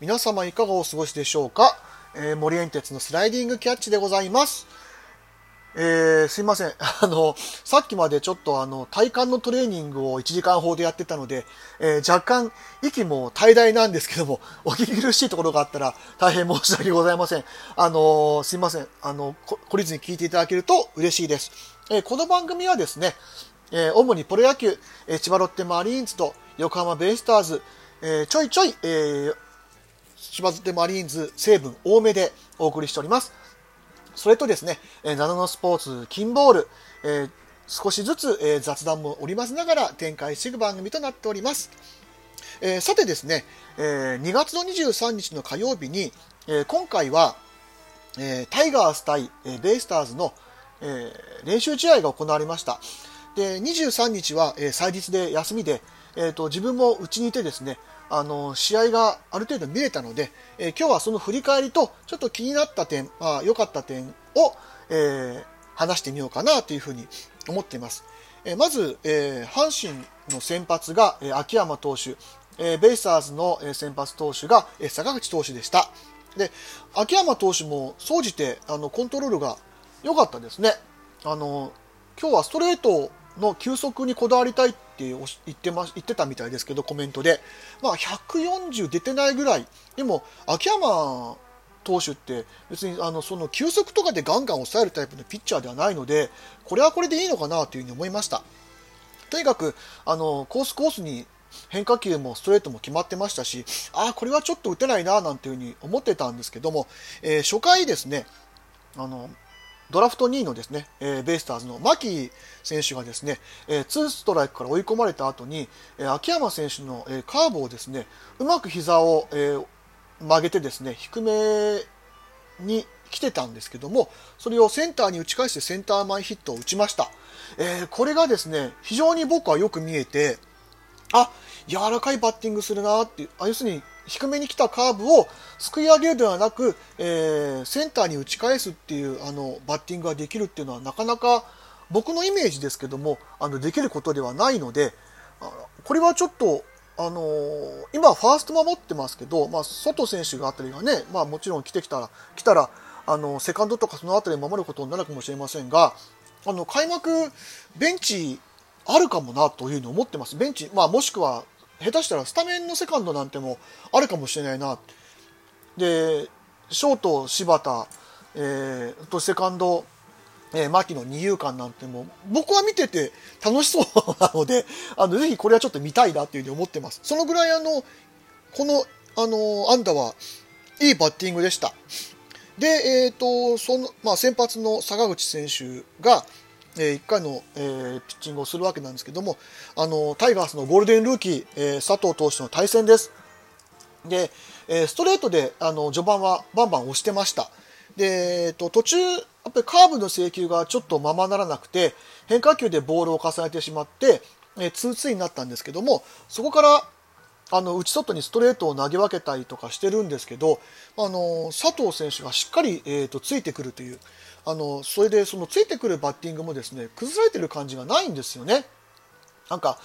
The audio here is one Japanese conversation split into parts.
皆様いかがお過ごしでしょうか、えー、森園鉄のスライディングキャッチでございます。えー、すいません。あの、さっきまでちょっとあの、体幹のトレーニングを1時間ほどやってたので、えー、若干、息も怠大なんですけども、お聞き苦しいところがあったら、大変申し訳ございません。あのすいません。あの、懲りずに聞いていただけると嬉しいです。えこの番組はですね、え主にプロ野球、え千葉ロッテマリーンズと横浜ベイスターズ、えちょいちょい、え千葉ロッテマリーンズ成分多めでお送りしております。それとですね、えー、ナノのスポーツ、金ボール、えー、少しずつ、えー、雑談も織り交ぜながら展開していく番組となっております。えー、さてですね、えー、2月の23日の火曜日に、えー、今回は、えー、タイガース対、えー、ベイスターズの、えー、練習試合が行われました。で、23日は、えー、祭日で休みで、えーと、自分もうちにいてですね、あの試合がある程度見れたので、えー、今日はその振り返りとちょっと気になった点、まあ、良かった点を、えー、話してみようかなというふうに思っています。えー、まず、え阪神の先発が、え秋山投手、えベイスターズの先発投手が、え坂口投手でした。で秋山投手も総じてあのコントロールが良かったですね。あの今日はストレートの球速にこだわりたいっって言ってま言ってたみたいですけどコメントで、まあ、140出てないぐらい。でも秋山投手って別にあのその球速とかでガンガン抑えるタイプのピッチャーではないのでこれはこれでいいのかなというふうに思いました。とにかくあのコースコースに変化球もストレートも決まってましたしああこれはちょっと打てないななんていうふうに思ってたんですけども、えー、初回ですねあのドラフト2位のですね、えー、ベイスターズの牧選手がですね、えー、2ストライクから追い込まれた後に、えー、秋山選手の、えー、カーブをですね、うまく膝を、えー、曲げてですね、低めに来てたんですけども、それをセンターに打ち返してセンター前ヒットを打ちました。えー、これがですね、非常に僕はよく見えて、あ、柔らかいバッティングするなっていう、あ要するに低めに来たカーブをすくい上げるではなく、えー、センターに打ち返すっていうあのバッティングができるっていうのはなかなか僕のイメージですけどもあのできることではないのでこれはちょっとあのー、今ファースト守ってますけど、まあ、外選手があたりがね、まあ、もちろん来てきたら来たらあのセカンドとかその辺り守ることになるかもしれませんがあの開幕ベンチあるかもなというふうに思ってます。ベンチ、まあ、もしくは下手したらスタメンのセカンドなんてもあるかもしれないな。でショート柴田、えー、とセカンド、えー、牧の二遊間なんても僕は見てて楽しそうなのであのぜひこれはちょっと見たいなっていうふうに思ってます。そのぐらいあのこのあのアンダはいいバッティングでした。で、えーとそのまあ、先発の坂口選手が、え1回の、えー、ピッチングをするわけなんですけどもあのタイガースのゴールデンルーキー、えー、佐藤投手の対戦です。で、えー、ストレートであの序盤はバンバン押してました。で、えーと、途中やっぱりカーブの制球がちょっとままならなくて変化球でボールを重ねてしまって、えー、2-2になったんですけどもそこからあの内外にストレートを投げ分けたりとかしてるんですけどあの佐藤選手がしっかり、えーとついてくるというあのそれでそのついてくるバッティングもですね崩されてる感じがないんですよね。なんか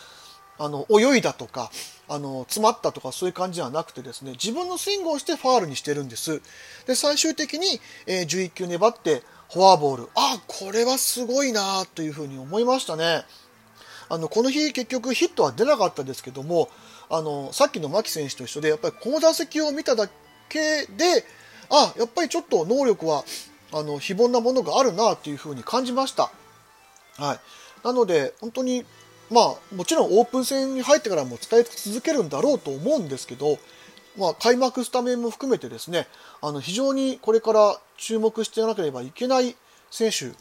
あの泳いだとかあの詰まったとかそういう感じではなくてですね自分のスイングをしてファールにしてるんです。で最終的に、えー、11球粘ってフォアボール。あこれはすごいなというふうに思いましたね。あのこの日結局ヒットは出なかったですけどもあのさっきの牧選手と一緒でやっぱりこの打席を見ただけであやっぱりちょっと能力はあの非凡なものがあるなというふうに感じました。はい、なので本当にまあもちろんオープン戦に入ってからも伝え続けるんだろうと思うんですけど、まあ、開幕スタメンも含めてですねあの非常にこれから注目していかなければいけない選手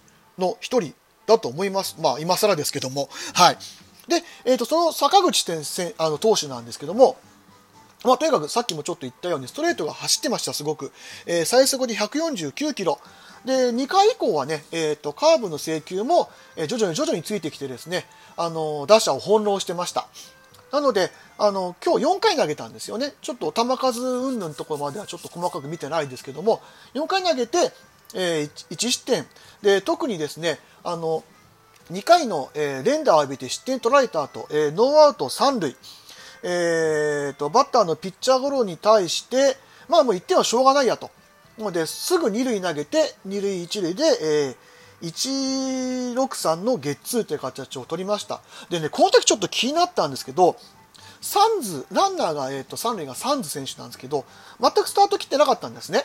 の一人だと思います。まあ今更ですけども。はい。で、えー、とその坂口先あの投手なんですけども、まあ、とにかくさっきもちょっと言ったようにストレートが走ってました、すごく。えー、最速で149キロ。で、2回以降はね、え、ー、と、カーブの制球も、え、徐々に徐々についてきてですね、あの、打者を翻弄してました。なので、あの、今日4回投げたんですよね。ちょっと球数云々のところまではちょっと細かく見てないですけども、4回投げて、えー、1失点。で、特にですね、あの、2回の、えー、連打を浴びて失点取られた後、え、ノーアウト3塁。えーと、バッターのピッチャーゴロに対して、まあもう1点はしょうがないやと。ので、すぐ2塁投げて、2塁1塁で、えー、163のゲッツーという形を取りました。でね、この時ちょっと気になったんですけど、サンズ、ランナーが、えーと、三塁がサンズ選手なんですけど、全くスタート切ってなかったんですね。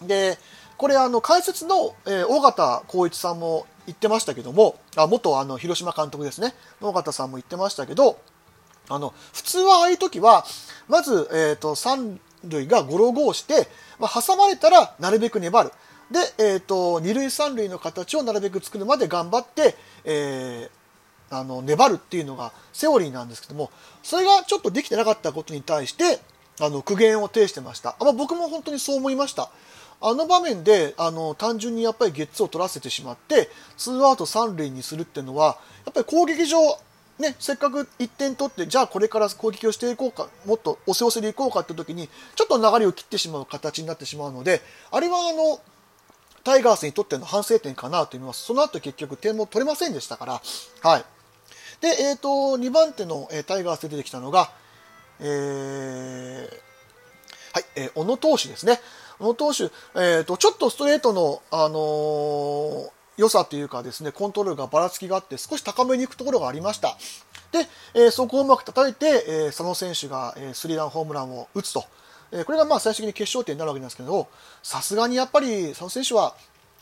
で、これ、あの、解説の、えー、尾形光一さんも言ってましたけども、あ元あの広島監督ですね、尾形さんも言ってましたけど、あの普通はああいう時は、まず、えーと、三塁がゴロゴーして、まあ、挟まれたらなるべく粘る。で、えーと、二塁三塁の形をなるべく作るまで頑張って、えー、あの粘るっていうのがセオリーなんですけどもそれがちょっとできてなかったことに対してあの苦言を呈してました、まあ、僕も本当にそう思いましたあの場面であの単純にやっぱりゲッツを取らせてしまってツーアウト三塁にするっていうのはやっぱり攻撃上ね、せっかく1点取ってじゃあこれから攻撃をしていこうかもっと押せ押せでいこうかって時にちょっと流れを切ってしまう形になってしまうのであれはあのタイガースにとっての反省点かなと思います。その後結局点も取れませんでしたから。はい。で、えっ、ー、と、2番手の、えー、タイガースで出てきたのが、えー、はい、えー、小野投手ですね。小野投手、えっ、ー、と、ちょっとストレートの、あのー、良さというかですね、コントロールがばらつきがあって、少し高めに行くところがありました。で、えー、そこをうまく叩いて、えー、佐野選手が、えー、スリーランホームランを打つと。えこれがまあ最終的に決勝点になるわけなんですけど、さすがにやっぱり佐野選手は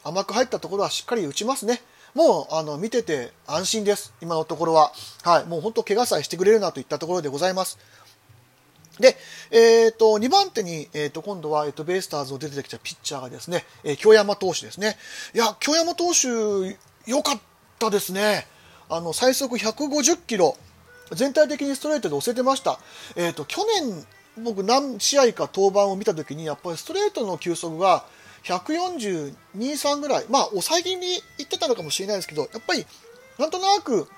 甘く入ったところはしっかり打ちますね。もうあの見てて安心です、今のところは。はい、もう本当、怪我さえしてくれるなといったところでございます。で、えーと、2番手に、えーと、今度は、えーと、ベイスターズを出てきたピッチャーがですね、えー、京山投手ですね。いや、京山投手、良かったですね。あの最速150キロ、全体的にストレートで押せてました。えーと去年僕何試合か登板を見た時にやっぱりストレートの球速が142、3ぐらい、まあ、抑え気味にいってたのかもしれないですけど、やっぱり、なんとなく、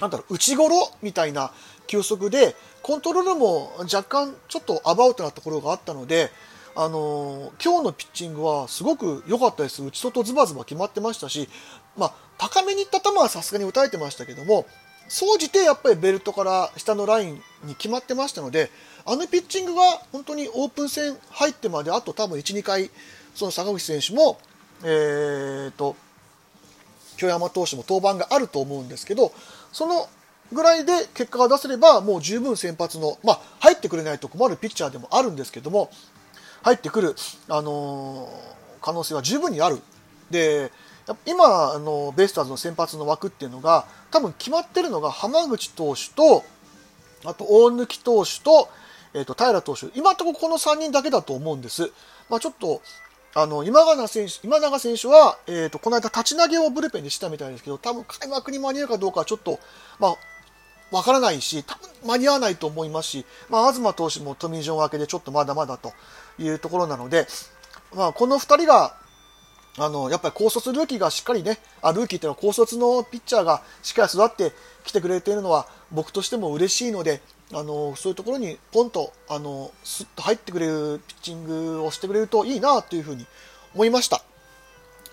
なんだろう、内頃みたいな球速で、コントロールも若干ちょっとアバウトなところがあったので、あのー、今日のピッチングはすごく良かったです。内外ズバズバ決まってましたし、まあ、高めにいった球はさすがに打たれてましたけども、総じてやっぱりベルトから下のラインに決まってましたので、あのピッチングが本当にオープン戦入ってまであと多分1、2回、その坂口選手も、えーと、京山投手も登板があると思うんですけど、そのぐらいで結果が出せれば、もう十分先発の、まあ、入ってくれないと困るピッチャーでもあるんですけども、入ってくる、あのー、可能性は十分にある。で、今、あのベイスターズの先発の枠っていうのが、多分決まってるのが浜口投手と、あと大貫投手と、えーと、平投手、今のところこの3人だけだと思うんです。まあ、ちょっとあの今永選手今永選手は、えーと、この間、立ち投げをブルペンでしたみたいですけど、多分開幕に間に合うかどうかはちょっと、まあ、わからないし、多分間に合わないと思いますし、まあ、東投手もトミー・ジョン明けでちょっとまだまだというところなので、まあ、この2人が、あのやっぱり高卒ルーキーがしっかりね、あルーキーっていうのは高卒のピッチャーがしっかり育ってきてくれているのは僕としても嬉しいので、あのそういうところにポンとあのスッと入ってくれるピッチングをしてくれるといいなというふうに思いました。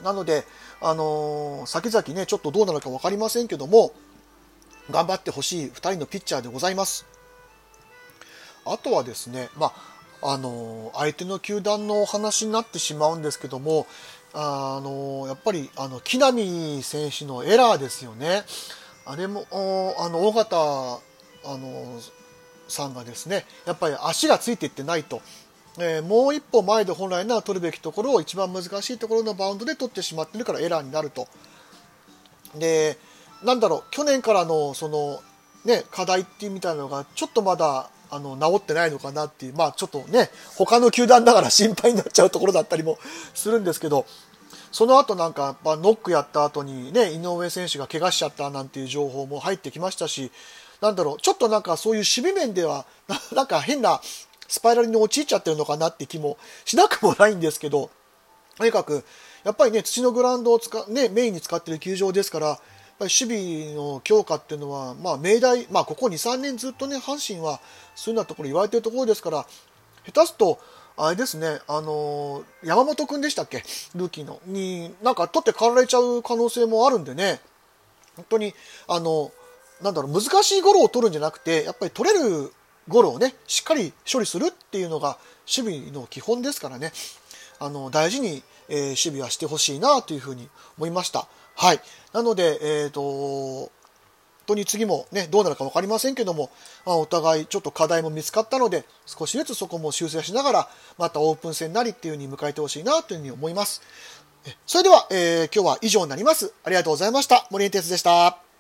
なので、あの先々ね、ちょっとどうなるか分かりませんけども、頑張ってほしい2人のピッチャーでございます。あとはですね、まあ、あの相手の球団のお話になってしまうんですけども、あのやっぱりあの木浪選手のエラーですよね。あれもあの尾形あのさんがですねやっぱり足がついていってないと、えー、もう一歩前で本来なら取るべきところを一番難しいところのバウンドで取ってしまってるからエラーになると。でなんだろう去年からのその、ね、課題っていうみたいなのがちょっとまだあの治ってないのかなっていう、まあ、ちょっとね他の球団だから心配になっちゃうところだったりもするんですけどその後なんかやっぱノックやった後にね井上選手が怪我しちゃったなんていう情報も入ってきましたしなんだろう、ちょっとなんかそういう守備面では、なんか変なスパイラルに陥っちゃってるのかなって気もしなくもないんですけど、とにかく、やっぱりね、土のグラウンドを使、ね、メインに使ってる球場ですから、ぱり守備の強化っていうのは、まあ、明大、まあ、ここ2、3年ずっとね、阪神はそういうようなところ言われてるところですから、下手すと、あれですね、あのー、山本君でしたっけ、ルーキーの、に、なんか取って代わられちゃう可能性もあるんでね、本当に、あの、なんだろう、難しいゴロを取るんじゃなくて、やっぱり取れるゴロをね、しっかり処理するっていうのが守備の基本ですからね、あの、大事に、えー、守備はしてほしいなというふうに思いました。はい。なので、えっ、ー、と、本当に次もね、どうなるか分かりませんけども、まあ、お互いちょっと課題も見つかったので、少しずつそこも修正しながら、またオープン戦なりっていう風に迎えてほしいなというふうに思います。それでは、えー、今日は以上になります。ありがとうございました。森江哲でした。